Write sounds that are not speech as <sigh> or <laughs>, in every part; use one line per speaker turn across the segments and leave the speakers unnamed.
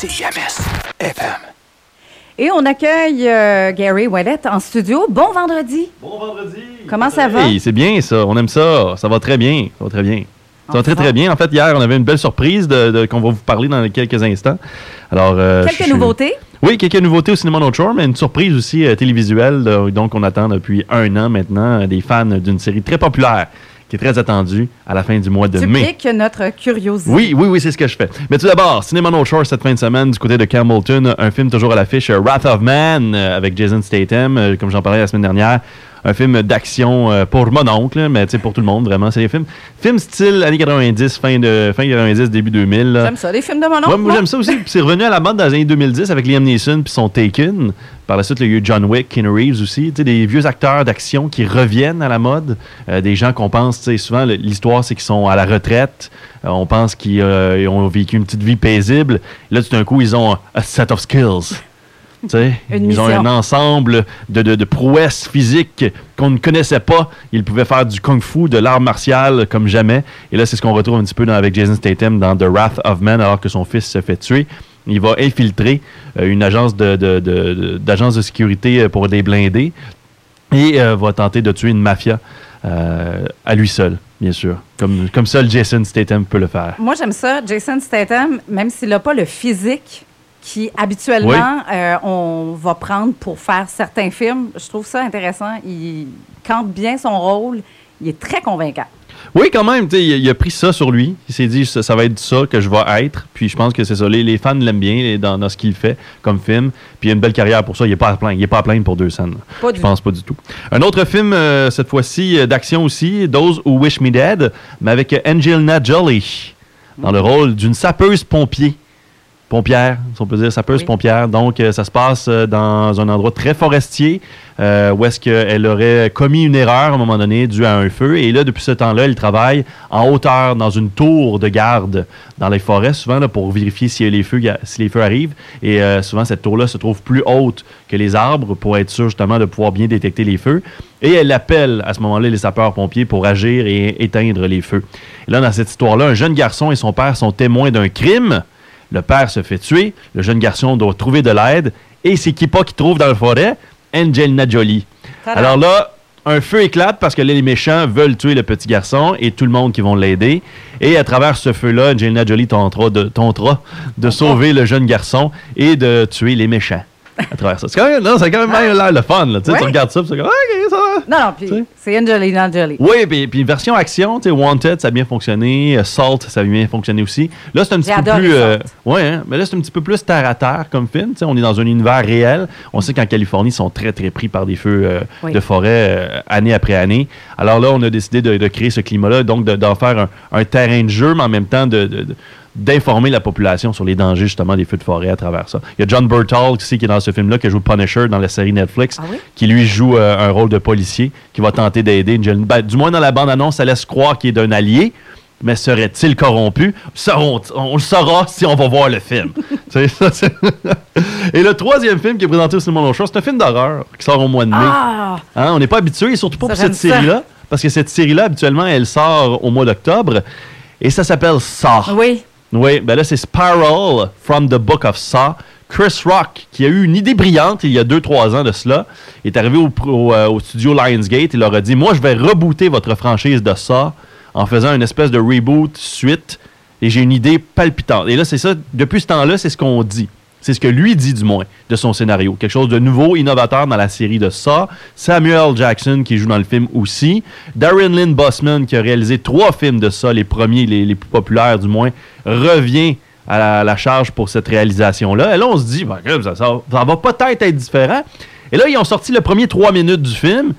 CIMS FM.
Et on accueille euh, Gary Wallet en studio. Bon vendredi.
Bon vendredi.
Comment ça va?
Hey, c'est bien ça. On aime ça. Ça va très bien. Ça va très bien. Ça va très très bien. En fait, hier, on avait une belle surprise de, de- qu'on va vous parler dans quelques instants. Alors, euh,
Quelques
je-
nouveautés?
Oui, quelques nouveautés au cinéma No Shore, mais une surprise aussi euh, télévisuelle. donc, on attend depuis un an maintenant des fans d'une série très populaire qui est très attendue à la fin du mois de
Tu
mai.
piques notre curiosité.
Oui, oui, oui, c'est ce que je fais. Mais tout d'abord, Cinéma No Shore cette fin de semaine du côté de Campbellton, un film toujours à l'affiche, Wrath of Man, euh, avec Jason Statham, euh, comme j'en parlais la semaine dernière. Un film d'action euh, pour mon oncle, mais pour tout le monde, vraiment. C'est des films, film style années 90, fin, de, fin 90, début 2000. là.
J'aime ça, les films de mon oncle.
Ouais, moi, j'aime ça aussi. C'est revenu à la mode dans les années 2010 avec Liam Neeson puis son Taken. Par la suite, il y a eu John Wick, Keanu Reeves aussi. Des vieux acteurs d'action qui reviennent à la mode. Euh, des gens qu'on pense, souvent, l'histoire, c'est qu'ils sont à la retraite. Euh, on pense qu'ils ils ont vécu une petite vie paisible. Là, tout d'un coup, ils ont un set of skills.
Une
ils ont un ensemble de, de- de prouesses physiques qu'on ne connaissait pas. Ils pouvaient faire du kung-fu, de l'art martial comme jamais. Et là, c'est ce qu'on retrouve un petit peu dans- avec Jason Statham dans The Wrath of Man, alors que son fils se fait tuer. Il va infiltrer euh, une agence de, de- d'agence sécurité euh, pour des blindés et euh, va tenter de tuer une mafia euh, à lui seul, bien sûr. Comme, comme seul Jason Statham peut le faire.
Moi, j'aime ça. Jason Statham, même s'il n'a pas le physique qui, habituellement, euh, on va prendre pour faire certains films, je trouve ça intéressant. Il campe bien son rôle. Il est très convaincant.
Oui, quand même, il, a- il a pris ça sur lui. Il s'est dit, ça, ça va être ça que je vais être. Puis je pense que c'est ça. Les, les fans l'aiment bien dans, dans ce qu'il fait comme film. Puis il a une belle carrière pour ça. Il n'est pas à plaindre. Il est pas à plaindre pour deux scènes.
Pas
Je pense pas du tout. Un autre film, euh, cette fois-ci, euh, d'action aussi, Those Who Wish Me Dead, mais avec Angelina Jolie dans le rôle d'une sapeuse pompier. Pompière, si on peut dire sapeuse
Oui.
pompière. Donc, euh, ça se passe euh, dans un endroit très forestier euh, où est-ce qu'elle aurait commis une erreur à un moment donné due à un feu. Et là, depuis ce temps-là, elle travaille en hauteur dans une tour de garde dans les forêts, souvent là, pour vérifier si les feux, si les feux arrivent. Et euh, souvent, cette tour-là se trouve plus haute que les arbres pour être sûr justement de pouvoir bien détecter les feux. Et elle appelle à ce moment-là les sapeurs-pompiers pour agir et éteindre les feux. Et là, dans cette histoire-là, un jeune garçon et son père sont témoins d'un crime. Le père se fait tuer, le jeune garçon doit trouver de l'aide, et c'est qui pas qui trouve dans la forêt? Angelina Jolie. Alors là, un feu éclate parce que les méchants veulent tuer le petit garçon et tout le monde qui vont l'aider. Et à travers ce feu-là, Angelina Jolie tentera de, tentera de sauver le jeune garçon et de tuer les méchants. À travers ça. C'est quand même, non, c'est quand même l'air le fun. Là.
Ouais.
Tu regardes ça, puis c'est comme, OK, ça va.
Non, non, puis c'est Angelina Jolie.
Oui, puis, puis version action, tu sais, Wanted, ça a bien fonctionné. euh, Salt, ça a bien fonctionné aussi. Là, c'est un petit peu plus. euh, ouais, hein, mais là, c'est un petit peu plus terre à terre comme film. tu sais, on est dans un univers réel. On sait qu'en Californie, ils sont très, très pris par des feux euh,
Oui.
de forêt euh, année après année. Alors là, on a décidé de, de créer ce climat-là, donc de- d'en faire un, un terrain de jeu, mais en même temps de- d'informer la population sur les dangers justement des feux de forêt à travers ça. Il y a John aussi qui est dans ce film-là, qui joue Punisher dans la série Netflix,
Ah oui?
qui lui joue euh, un rôle de policier, qui va tenter d'aider. Ben, du moins dans la bande-annonce, ça laisse croire qu'il est d'un allié, mais serait-il corrompu? On, on le saura si on va voir le film. <laughs> Ça, <laughs> Et le troisième film qui est présenté au cinéma Show, c'est un film d'horreur qui sort au mois de mai.
Ah!
Hein, on n'est pas habitué, surtout pas
Ça,
pour cette série-là, parce que cette série-là, habituellement, elle sort au mois d'octobre, et ça s'appelle Saw.
Oui.
Oui, ben là, c'est Spiral from the Book of Saw. Chris Rock, qui a eu une idée brillante il y a 2-3 ans de cela, est arrivé au, euh, au studio Lionsgate. Il leur a dit Moi, je vais rebooter votre franchise de Saw en faisant une espèce de reboot suite. Et j'ai une idée palpitante. Et là, c'est ça, depuis ce temps-là, c'est ce qu'on dit. C'est ce que lui dit, du moins, de son scénario. Quelque chose de nouveau, innovateur dans la série de Saw. Samuel Jackson, qui joue dans le film aussi. Darren Lynn Bossman, qui a réalisé trois films de Saw, les premiers, les, les plus populaires du moins, revient à la, la charge pour cette réalisation-là. Et là, on se dit, ben, ça, ça- ça va peut-être être différent. Et là, ils ont sorti le premier trois minutes du film,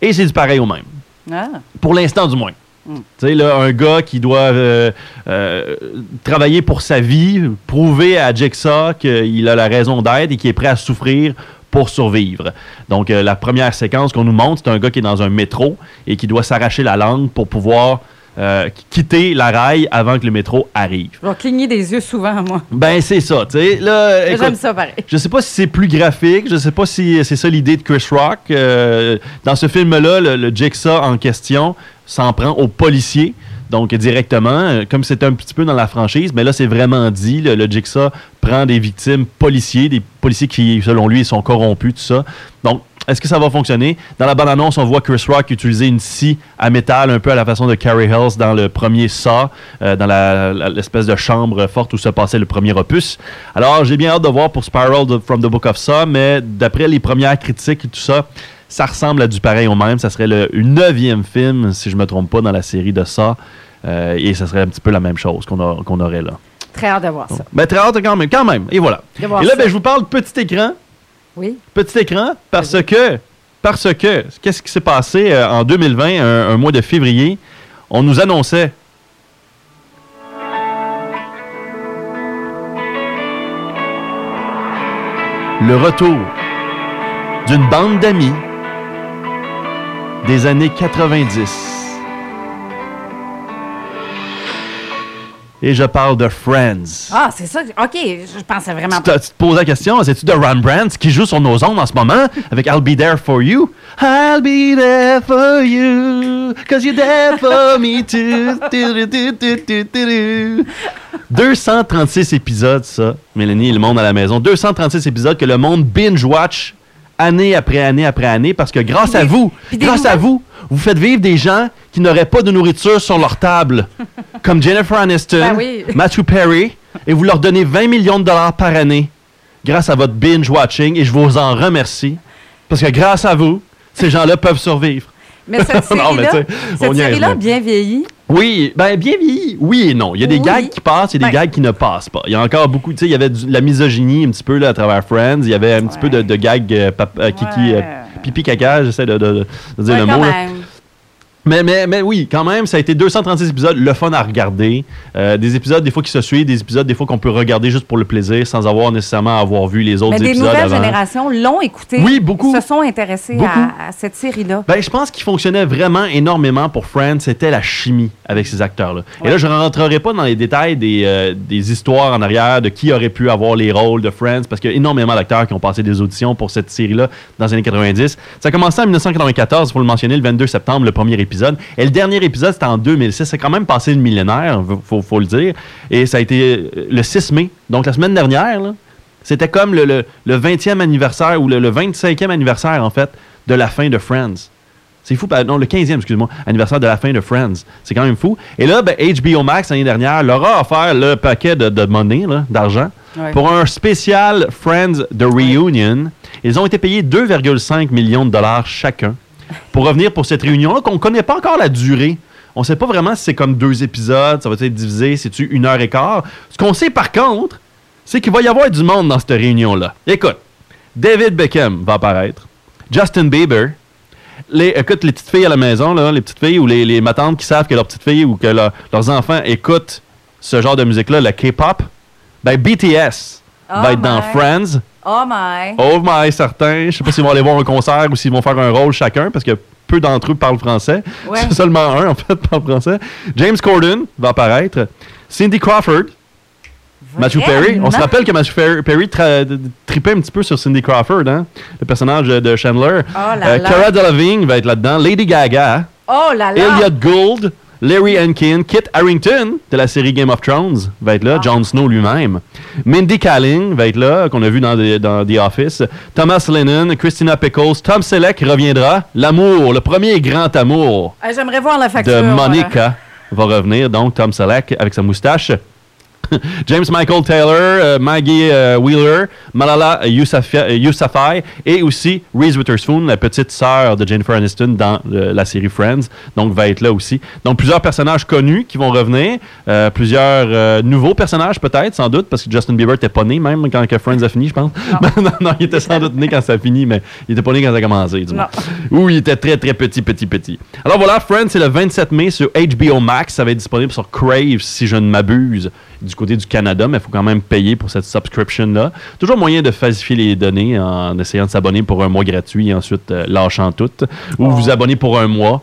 et c'est du pareil au même.
Ah.
Pour l'instant, du moins.
Mm.
Tu sais, là, un gars qui doit euh, euh, travailler pour sa vie, prouver à Jigsaw qu'il a la raison d'être et qu'il est prêt à souffrir pour survivre. Donc, euh, la première séquence qu'on nous montre, c'est un gars qui est dans un métro et qui doit s'arracher la langue pour pouvoir euh, quitter la rail avant que le métro arrive.
Je vais cligner des yeux souvent, moi.
Ben, c'est ça, tu sais.
J'aime ça pareil.
je sais pas si c'est plus graphique, je sais pas si c'est ça l'idée de Chris Rock. Euh, dans ce film-là, le, le Jigsaw en question s'en prend aux policiers. Donc, directement, euh, comme c'est un petit peu dans la franchise, mais là, c'est vraiment dit. Le, le Jigsaw des victimes policiers, des policiers qui, selon lui, sont corrompus, tout ça. Donc, est-ce que ça va fonctionner? Dans la bande-annonce, on voit Chris Rock utiliser une scie à métal, un peu à la façon de Carrie Hills dans le premier Saw, euh, dans l'espèce de chambre forte où se passait le premier opus. Alors, j'ai bien hâte de voir pour Spiral from the Book of Saw, mais d'après les premières critiques et tout ça, ça ressemble à du pareil au même. Ça serait le neuvième film, si je me trompe pas, dans la série de Saw. Euh, et ça serait un petit peu la même chose qu'on aurait là.
Très hâte de voir ça.
Mais très hâte quand même, quand même. Et voilà. Et là, ben, je vous parle petit écran
Oui.
petit écran parce que, parce que, qu'est-ce qui s'est passé euh, en 2020, un, un mois de février? On nous annonçait. Le retour d'une bande d'amis des années 90. Et je parle de Friends.
Ah, c'est ça. OK, je pensais vraiment
Tu
pas.
te, tu te poses la question, c'est-tu de Rembrandt qui joue sur nos ondes en ce moment <laughs> avec I'll be there for you? I'll be there for you, cause you're there for me too. <laughs> Tu, tu, tu, tu, tu, tu. 236 épisodes, ça, Mélanie et le monde à la maison. 236 épisodes que le monde binge-watch année après année après année parce que grâce à vous, grâce à vous, vous faites vivre des gens qui n'auraient pas de nourriture sur leur table, <laughs> comme Jennifer Aniston,
Ben oui.
Matthew Perry, et vous leur donnez 20 millions de dollars par année grâce à votre binge-watching, et je vous en remercie, parce que grâce à vous, ces gens-là peuvent survivre.
Mais cette <laughs> série-là,
mais-
bien vieillie.
Oui, ben bien vieilli, oui et non. Il y a des
Oui.
gags qui passent, il y a des
Ben-
gags qui ne passent pas. Il y a encore beaucoup, tu sais, il y avait du- la misogynie un petit peu là, à travers Friends, il y avait un petit peu de, de gags euh, pap- euh, kiki, euh, pipi caca, j'essaie de, de- de dire
Ouais,
le mot.
même.
Mais, mais, mais oui, quand même, ça a été 236 épisodes, le fun à regarder. Euh, des épisodes, des fois, qui se suivent, des épisodes, des fois, qu'on peut regarder juste pour le plaisir, sans avoir nécessairement avoir vu les autres
Mais des
épisodes
nouvelles
avant.
générations l'ont écouté.
Oui, beaucoup.
Se sont intéressés à, à cette série-là.
Ben, je pense qu'il fonctionnait vraiment énormément pour Friends, c'était la chimie avec ces acteurs-là. Et là, je ne rentrerai pas dans les détails des, euh, des histoires en arrière de qui aurait pu avoir les rôles de Friends, parce qu'il y a énormément d'acteurs qui ont passé des auditions pour cette série-là dans les années 90. Ça a commencé en 1994, il faut le mentionner, le 22 septembre, le premier épisode. Et le dernier épisode, c'était en 2006. C'est quand même passé le millénaire, faut, faut, le dire. Et ça a été euh, le 6 mai, donc la semaine dernière, c'était comme le, le- le 20e anniversaire ou le, le 25e anniversaire, en fait, de la fin de Friends. C'est fou. Non, le 15e, excuse-moi, anniversaire de la fin de Friends. C'est quand même fou. Et là, ben, HBO Max, l'année dernière, leur a offert le paquet de, de d'argent,
Ouais.
pour un spécial Friends de Reunion. Ils ont été payés 2,5 millions de dollars chacun pour revenir pour cette réunion-là, qu'on ne connaît pas encore la durée. On ne sait pas vraiment si c'est comme deux épisodes, ça va être divisé, c'est-tu une heure et quart. Ce qu'on sait par contre, c'est qu'il va y avoir du monde dans cette réunion-là. Écoute, David Beckham va apparaître, Justin Bieber, les, écoute, les petites filles à la maison, là, les petites filles ou les, les matantes qui savent que leurs petites filles ou que leur- leurs enfants écoutent ce genre de musique-là, le K-pop, ben BTS
Oh
va être dans. Friends.
Oh my.
Oh my, certains. Je sais pas s'ils vont aller voir un concert ou s'ils vont faire un rôle chacun parce que peu d'entre eux parlent français.
Ouais. <laughs>
Seulement un, en fait, parle français. James Corden va apparaître. Cindy Crawford, Matthew Perry. On se rappelle que Matthew Perry, tripait un petit peu sur Cindy Crawford, hein? le personnage de de Chandler.
Oh là
Euh,
là.
Cara Delevingne va être là-dedans. Lady Gaga.
Oh là là.
Elliot Gould, Larry Hankin, Kit Harrington de la série Game of Thrones va être là,
Ah.
Jon Snow lui-même. Mindy Kaling va être là, qu'on a vu dans, The- dans The Office. Thomas Lennon, Christina Pickles, Tom Selleck reviendra. L'amour, le premier grand amour
Ah, J'aimerais voir la facture.
de. Monica va revenir, donc Tom Selleck avec sa moustache. <laughs> James Michael Taylor, euh, Maggie euh, Wheeler, Malala Yousafzai euh, Yousafzai et aussi Reese Witherspoon, la petite sœur de Jennifer Aniston dans la série Friends, donc va être là aussi. Donc plusieurs personnages connus qui vont revenir, plusieurs nouveaux personnages peut-être, sans doute, parce que Justin Bieber n'était pas né même quand que Friends a fini, je pense. <laughs> non, non, il était sans doute né quand ça a fini, mais il était pas né quand ça a commencé, du moins. Ou il était très très petit, petit, petit. Alors voilà, Friends, c'est le 27 mai sur HBO Max. Ça va être disponible sur Crave, si je ne m'abuse, du côté du Canada, mais il faut quand même payer pour cette subscription-là. Toujours moyen de falsifier les données en essayant de s'abonner pour un mois gratuit et ensuite euh, lâchant tout. Ou
Oh.
vous abonner pour un mois.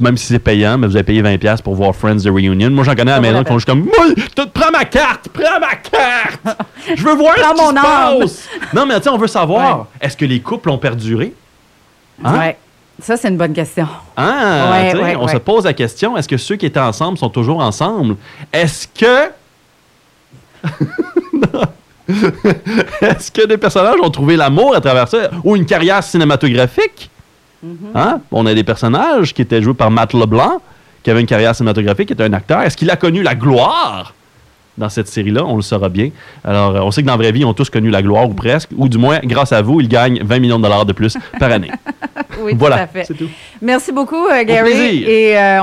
Même si c'est payant, mais vous avez payé 20$ pour voir Friends de Reunion. Moi, j'en connais à la maison qui font juste comme Prends ma carte Prends ma carte <laughs> Je veux voir
Prends
ce qui
mon
se passe. Non, mais tu sais, on veut savoir est-ce que les couples ont perduré? Hein?
Ouais. Ça, c'est une bonne question.
Ah,
Ouais, ouais,
on se pose la question, est-ce que ceux qui étaient ensemble sont toujours ensemble? Est-ce que... <laughs> est-ce que des personnages ont trouvé l'amour à travers ça? Ou une carrière cinématographique? Hein? On a des personnages qui étaient joués par Matt LeBlanc, qui avait une carrière cinématographique, qui était un acteur. Est-ce qu'il a connu la gloire dans cette série-là? On le saura bien. Alors, euh, on sait que dans la vraie vie, ils ont tous connu la gloire, ou presque, ou du moins, grâce à vous, ils gagnent 20 millions de dollars de plus par année. <laughs>
Oui,
voilà,
tout à fait.
c'est tout.
Merci beaucoup, euh, Gary.
plaisir.
Et euh,